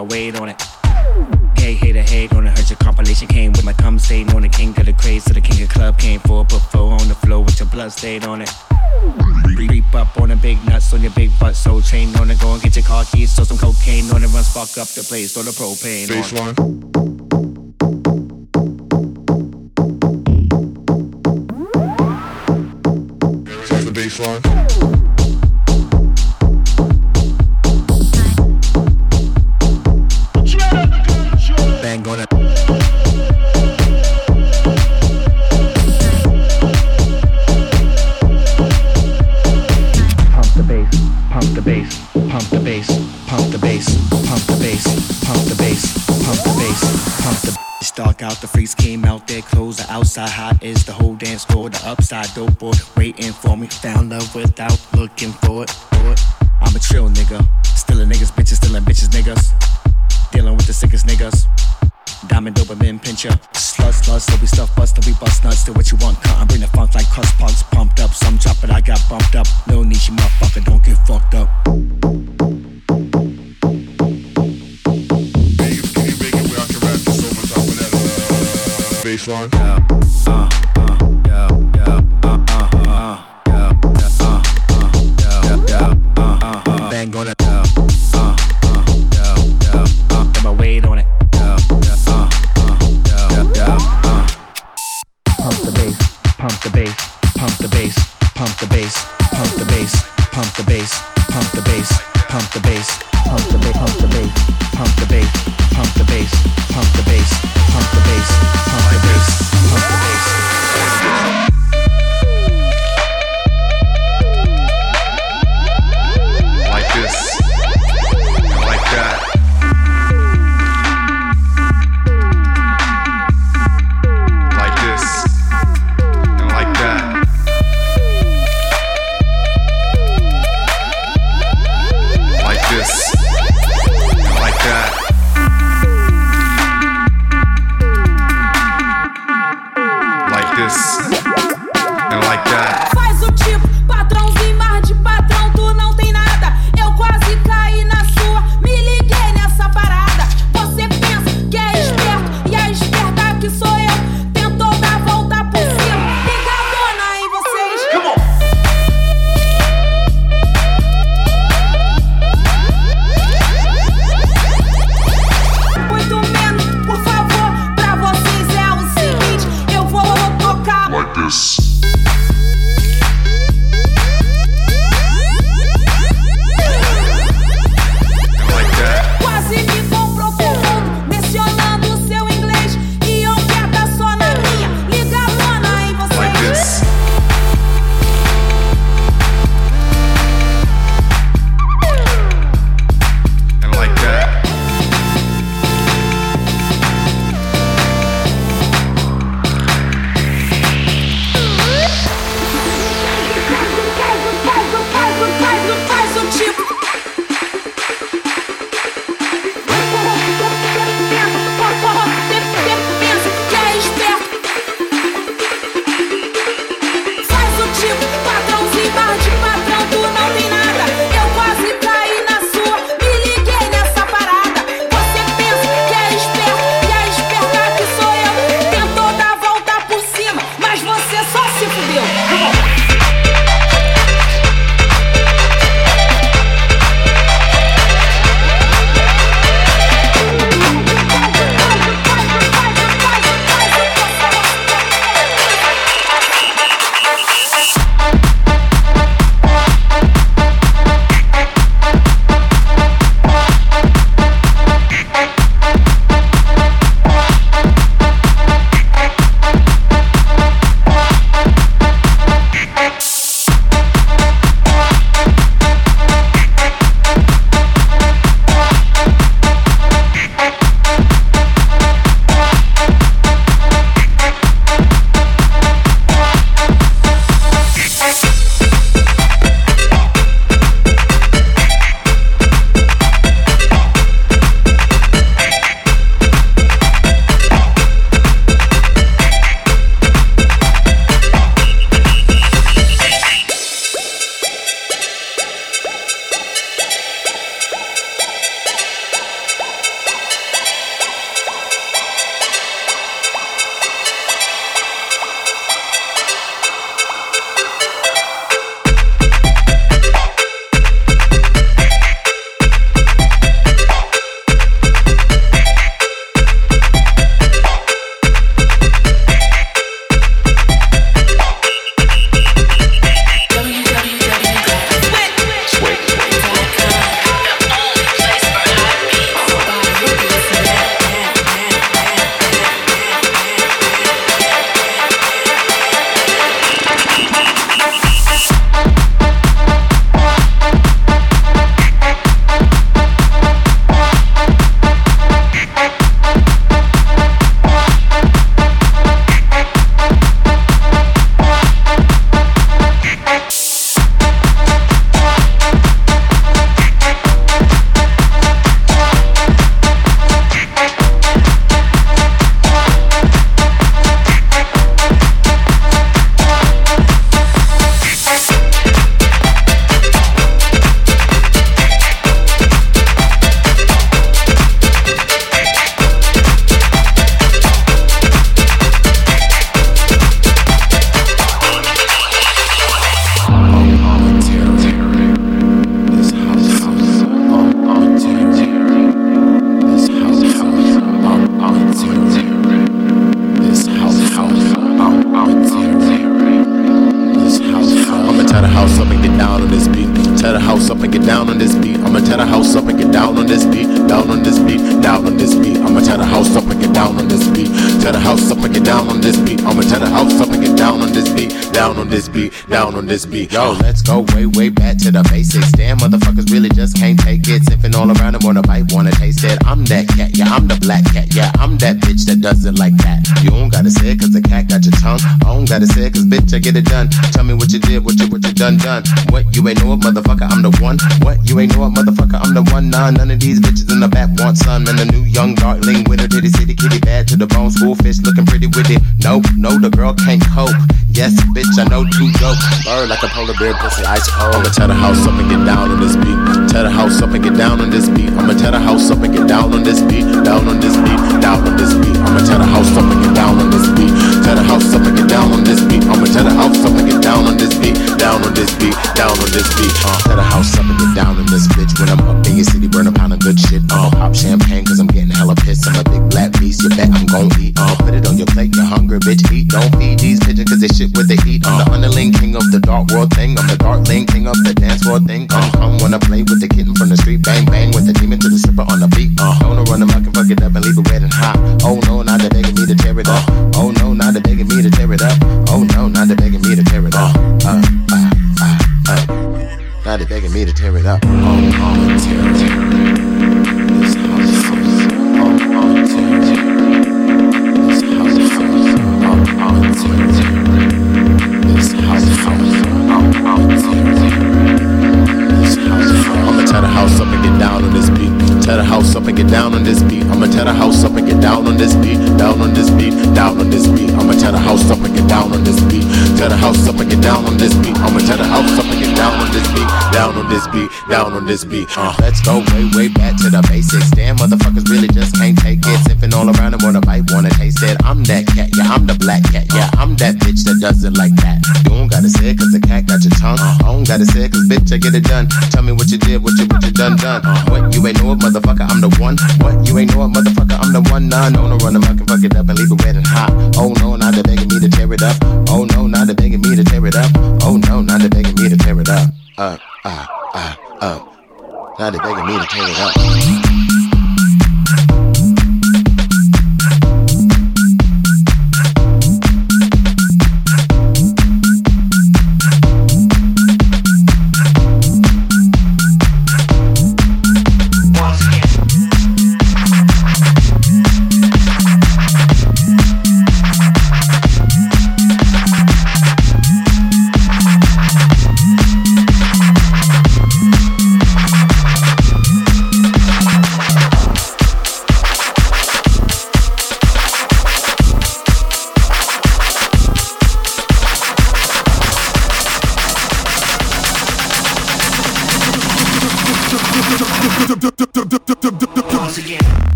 my weight on it. Hey, hater, hate on it. Heard your compilation came with my cum stain on the king of the craze. So the king of club came for put four on the floor with your blood stain on it. Reap up on the big nuts on your big butt, so chain on it. Go and get your car keys, throw some cocaine on it, run spark up the place, throw the propane on it. Baseline. Check the baseline. Outside hot is the whole dance floor. The upside dope boy waiting for me. Found love without looking for it. For it. I'm a trill nigga. A niggas, bitches, still bitches, niggas. Dealing with the sickest niggas. Diamond dopamine pincher. Slut, slut, so we stuff bust till we bust nuts. Do what you want, cut. I bring the funk like crust punks pumped up. Some drop, but I got bumped up. No need, motherfucker, don't get fucked up. fun. Yeah.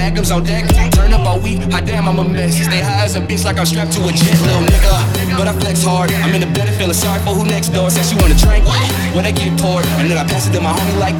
Magnums on deck. Turn up all week, hot damn, I'm a mess. Stay high as a bitch like I'm strapped to a jet, little nigga. But I flex hard, I'm in the bed feeling sorry for who next door. Says she wanna drink when I get poured. And then I pass it to my homie like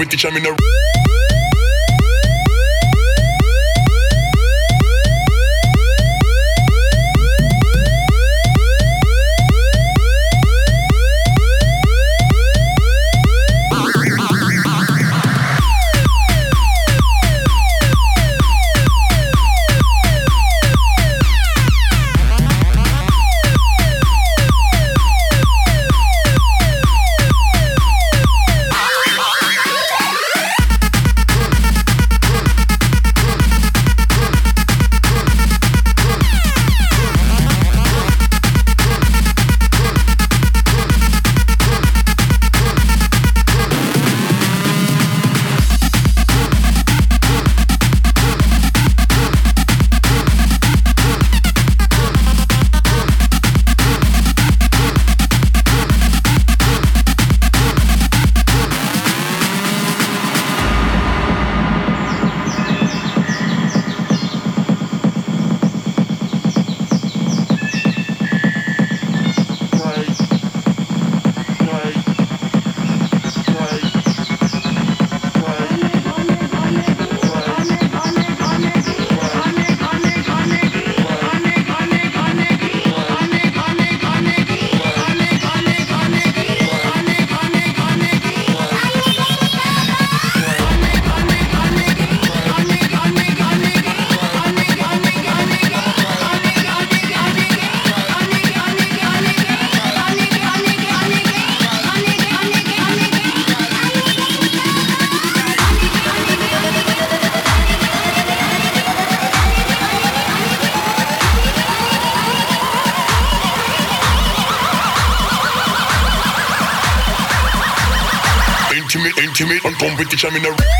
intimate the competition in a on competition in a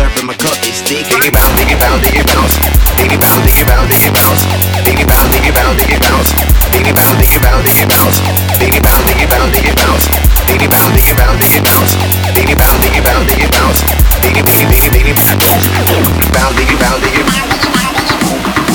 surf in my cup, it's sticky. Diggy bounce, diggy bounce, diggy bounce. Diggy bounce, diggy bounce, diggy bounce. Diggy bounce, diggy bounce, diggy bounce. Diggy bounce, diggy bounce, diggy bounce. Diggy bounce, diggy bounce, diggy bounce. Diggy bounce, diggy bounce, diggy bounce. Diggy bounce, diggy bounce, diggy bounce. Diggy, diggy, diggy, diggy. Bounce, diggy, bounce, diggy. Bounce,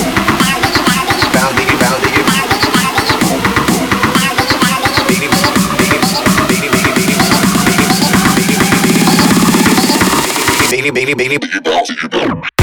baby, baby, baby.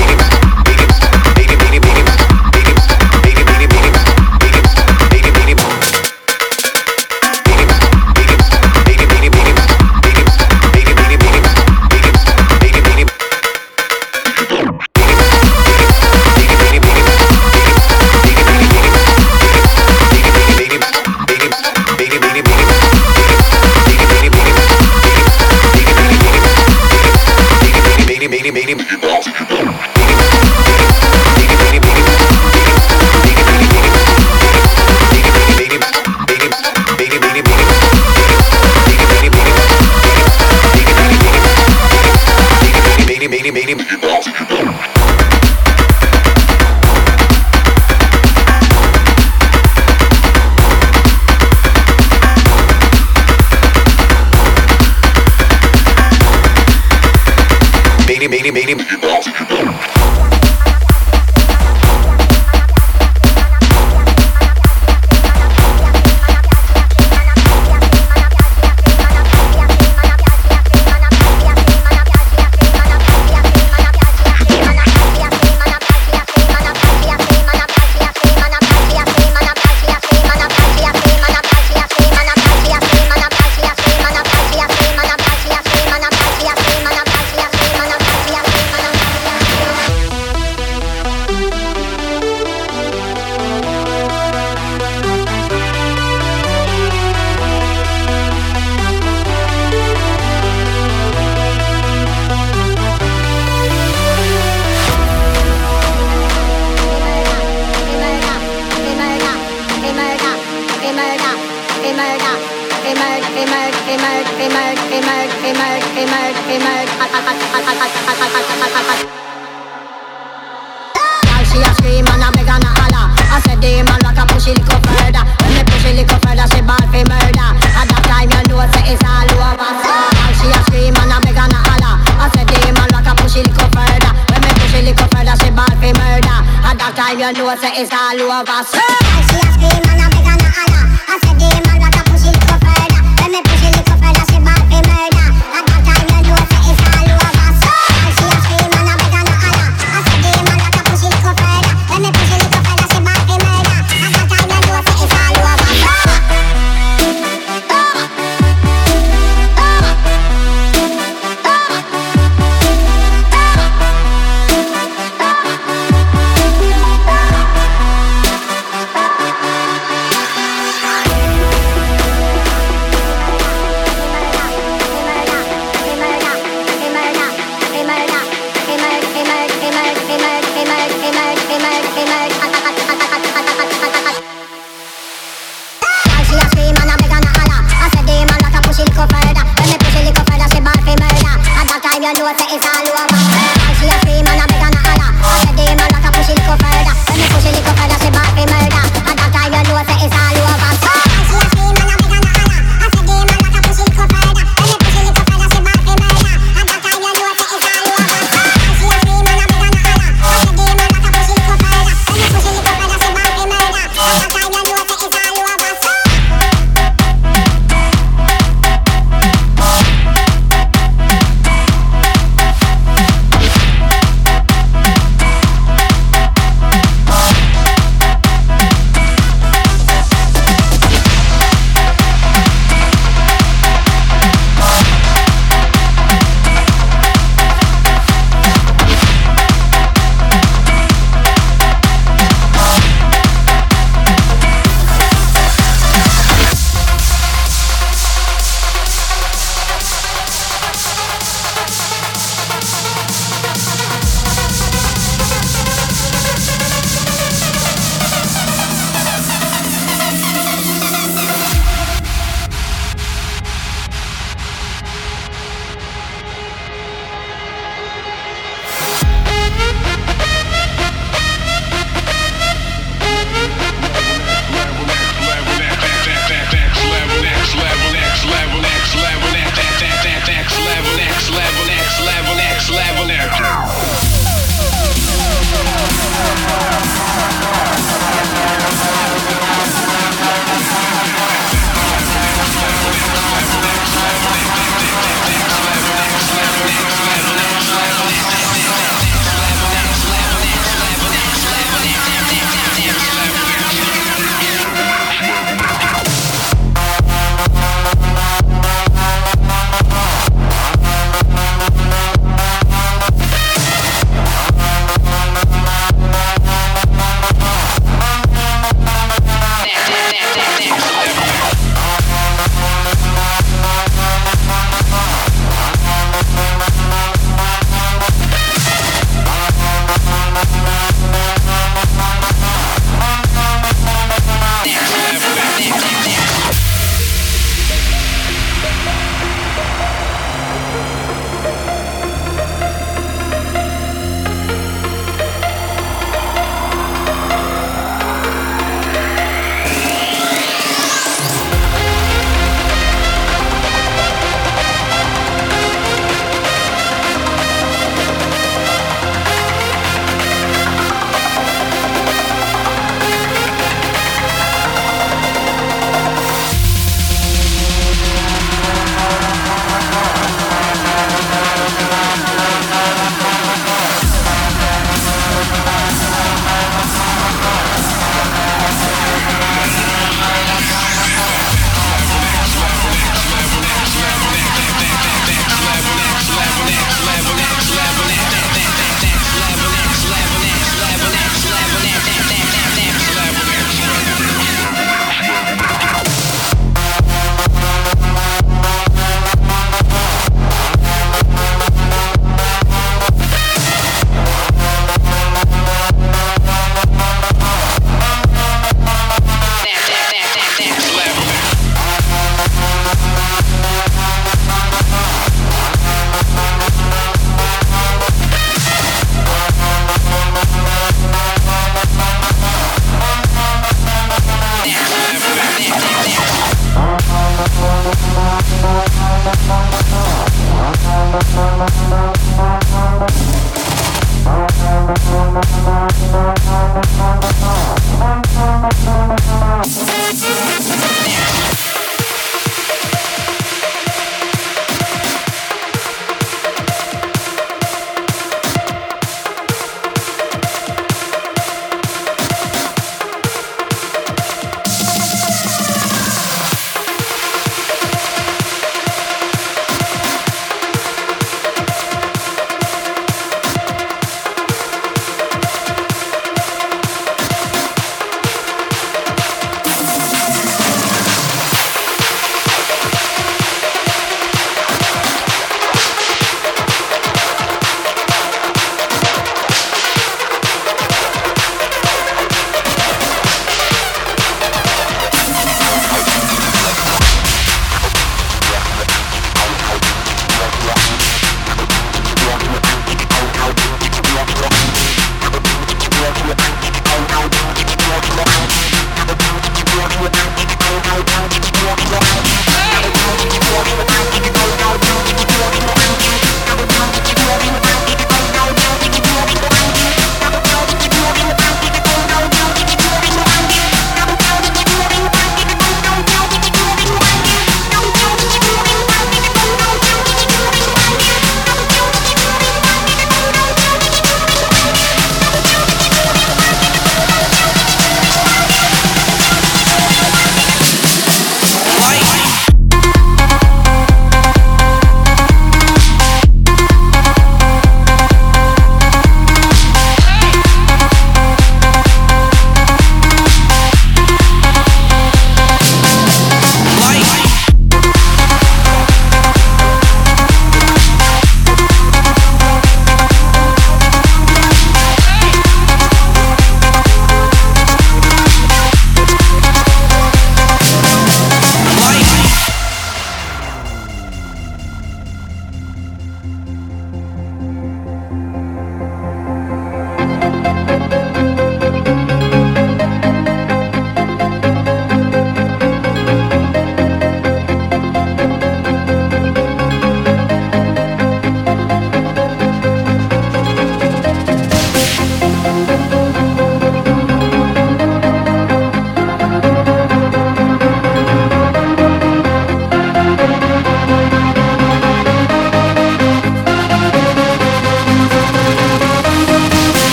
say it's all over. So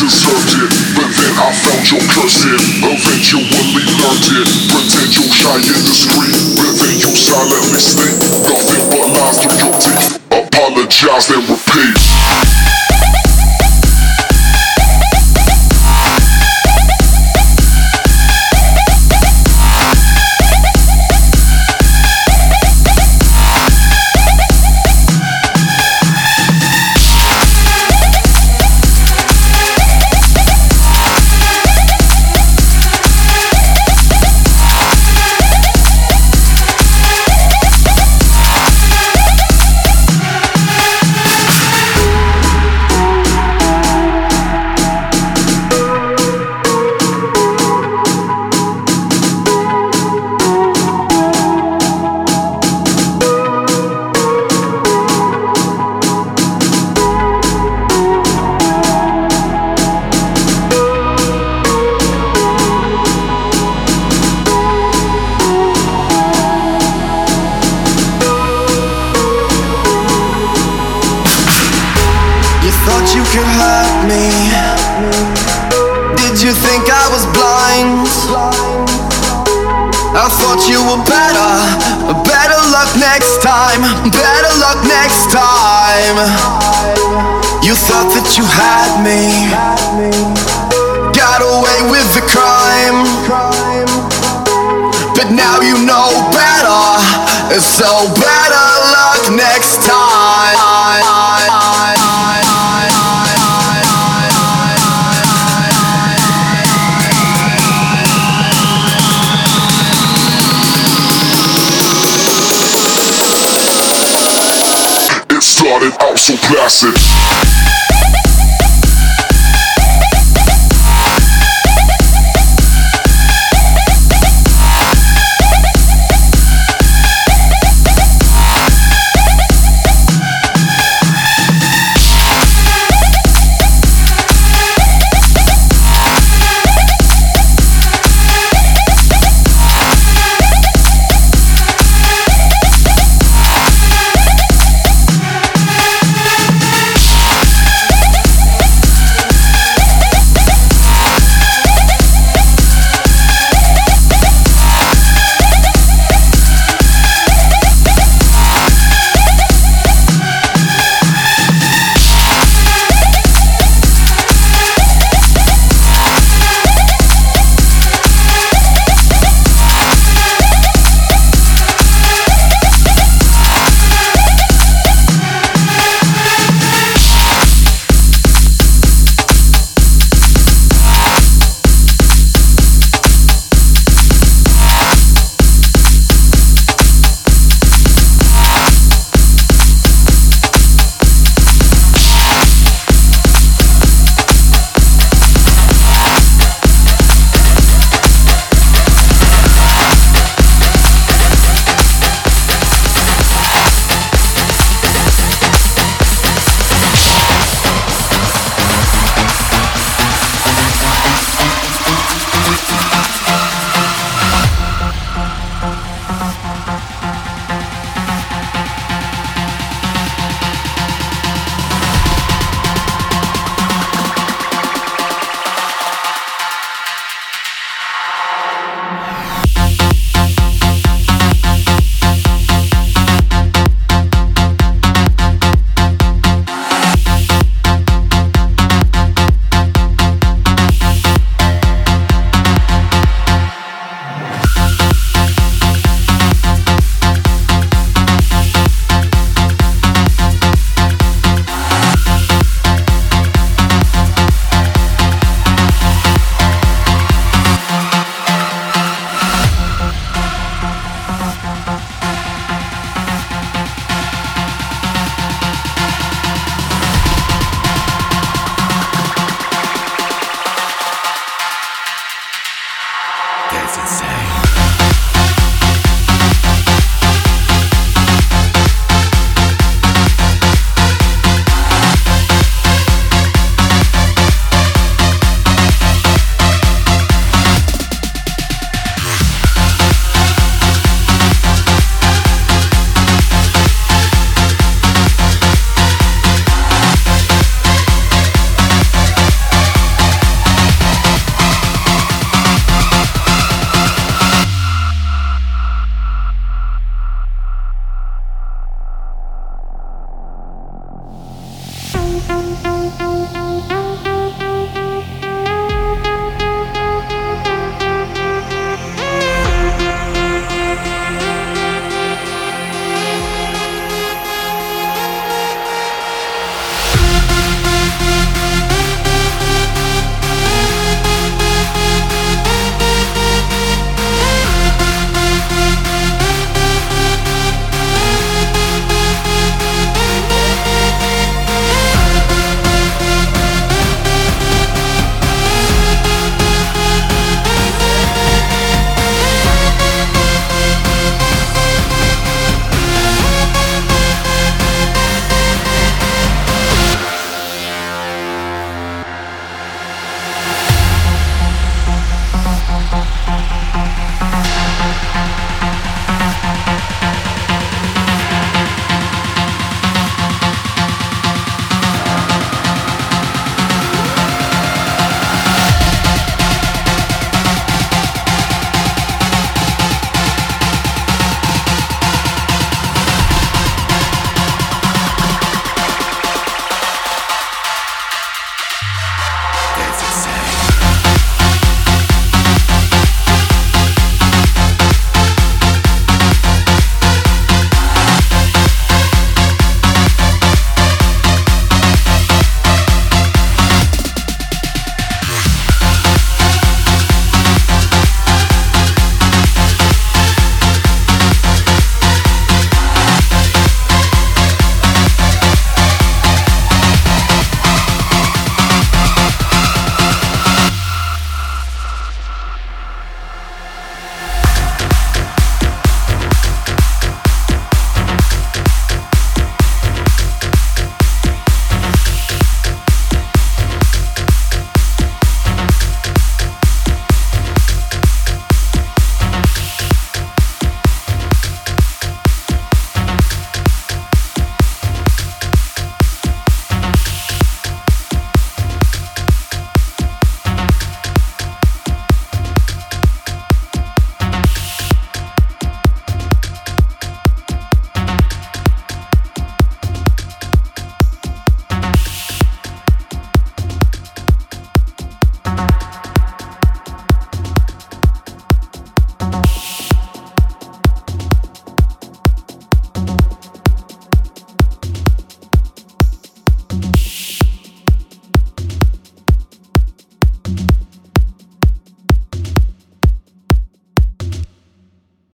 deserved it But then I found your cursing. Eventually learned it. Pretend you're shy and discreet But then you silently sneak Nothing but lies through your teeth. Apologize and repeat.